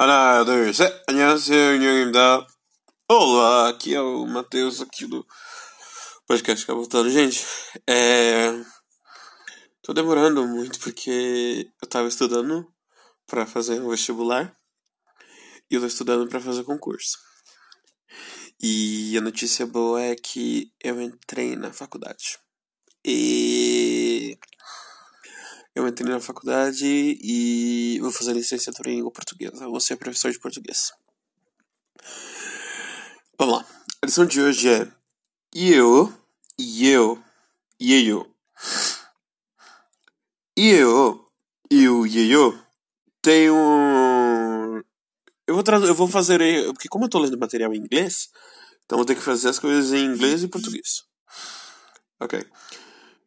하나, 둘, 셋. 안녕하세요, 윤영입니다. Olá, aqui é o Matheus aqui do podcast que voltando. Gente, é. Tô demorando muito porque eu tava estudando pra fazer um vestibular e eu tô estudando pra fazer concurso. E a notícia boa é que eu entrei na faculdade. Entrei na faculdade e vou fazer licenciatura em língua portuguesa. Eu vou ser professor de português. Vamos lá. A lição de hoje é eu, eu, eu. Eu, eu, eu tenho. Eu vou, eu vou fazer. Porque, como eu tô lendo material em inglês, então vou ter que fazer as coisas em inglês e português. Ok.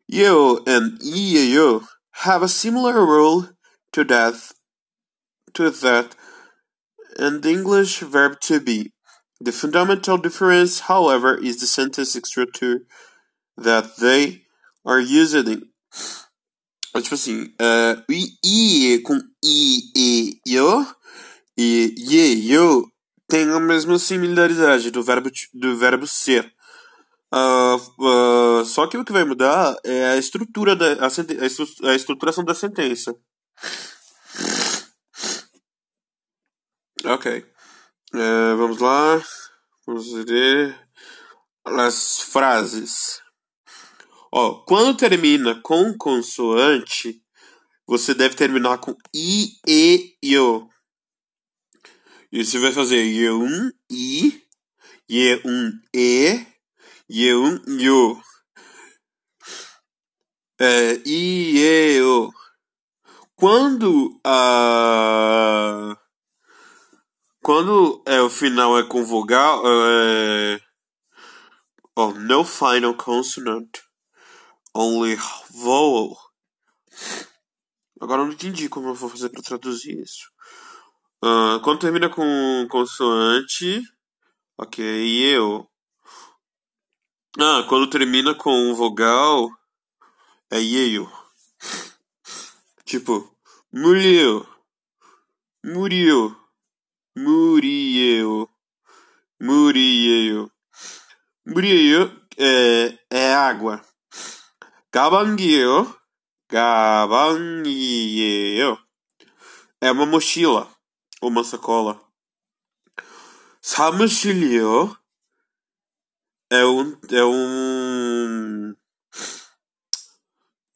You and eu have a similar role to that, to that and the English verb to be. The fundamental difference, however, is the sentence structure that they are using. É tipo assim, uh, i, com i, e, yo, e ye, yo, tem a mesma similaridade do verbo, do verbo ser. Uh, uh, só que o que vai mudar é a estrutura da a, a estruturação da sentença. Ok. Uh, vamos lá. Vamos ver as frases. Ó, quando termina com consoante, você deve terminar com i, e, io. E você vai fazer i, um, i, e, um, e, Yeun Yo. É, eu. Quando a. Quando é, o final é com vogal. É, oh, no final consonant. Only vowel. Agora eu não entendi como eu vou fazer para traduzir isso. Uh, quando termina com consoante. Ok, eu. Ah, quando termina com um vogal, é Yeio. Tipo, Muriel, Muriel, Muriel, Muriel. Muriel é, é água. Gabangueo, gabangueo. É uma mochila, uma sacola. Samoshilio é um. É um.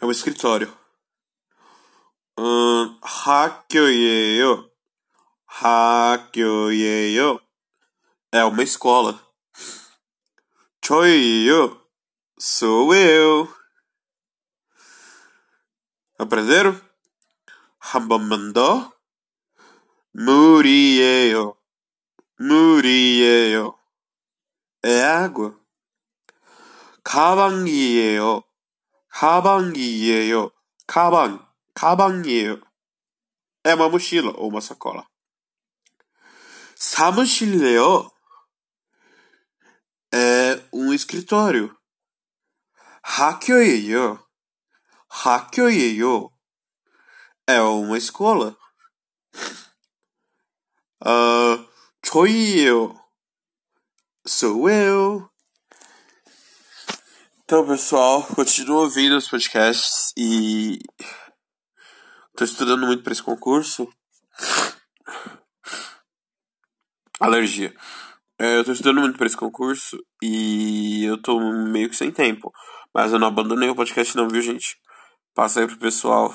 É um escritório. Um, Hakyoyeyo. É uma escola. Choyo. Sou eu. Aprenderam? Hambamandó. Murieyo. Murieyo. É água. 가방이에요. 가방이에요. 가방, 가방이에요. Uma sacola. 사무실래요? É um escritório. 학교예요. 학교예요. Uma escola. Uh, 저희예요. Sou eu. Então, pessoal, continuo ouvindo os podcasts e tô estudando muito para esse concurso. Alergia. É, eu tô estudando muito para esse concurso e eu tô meio que sem tempo. Mas eu não abandonei o podcast não, viu, gente? Passa aí pro pessoal.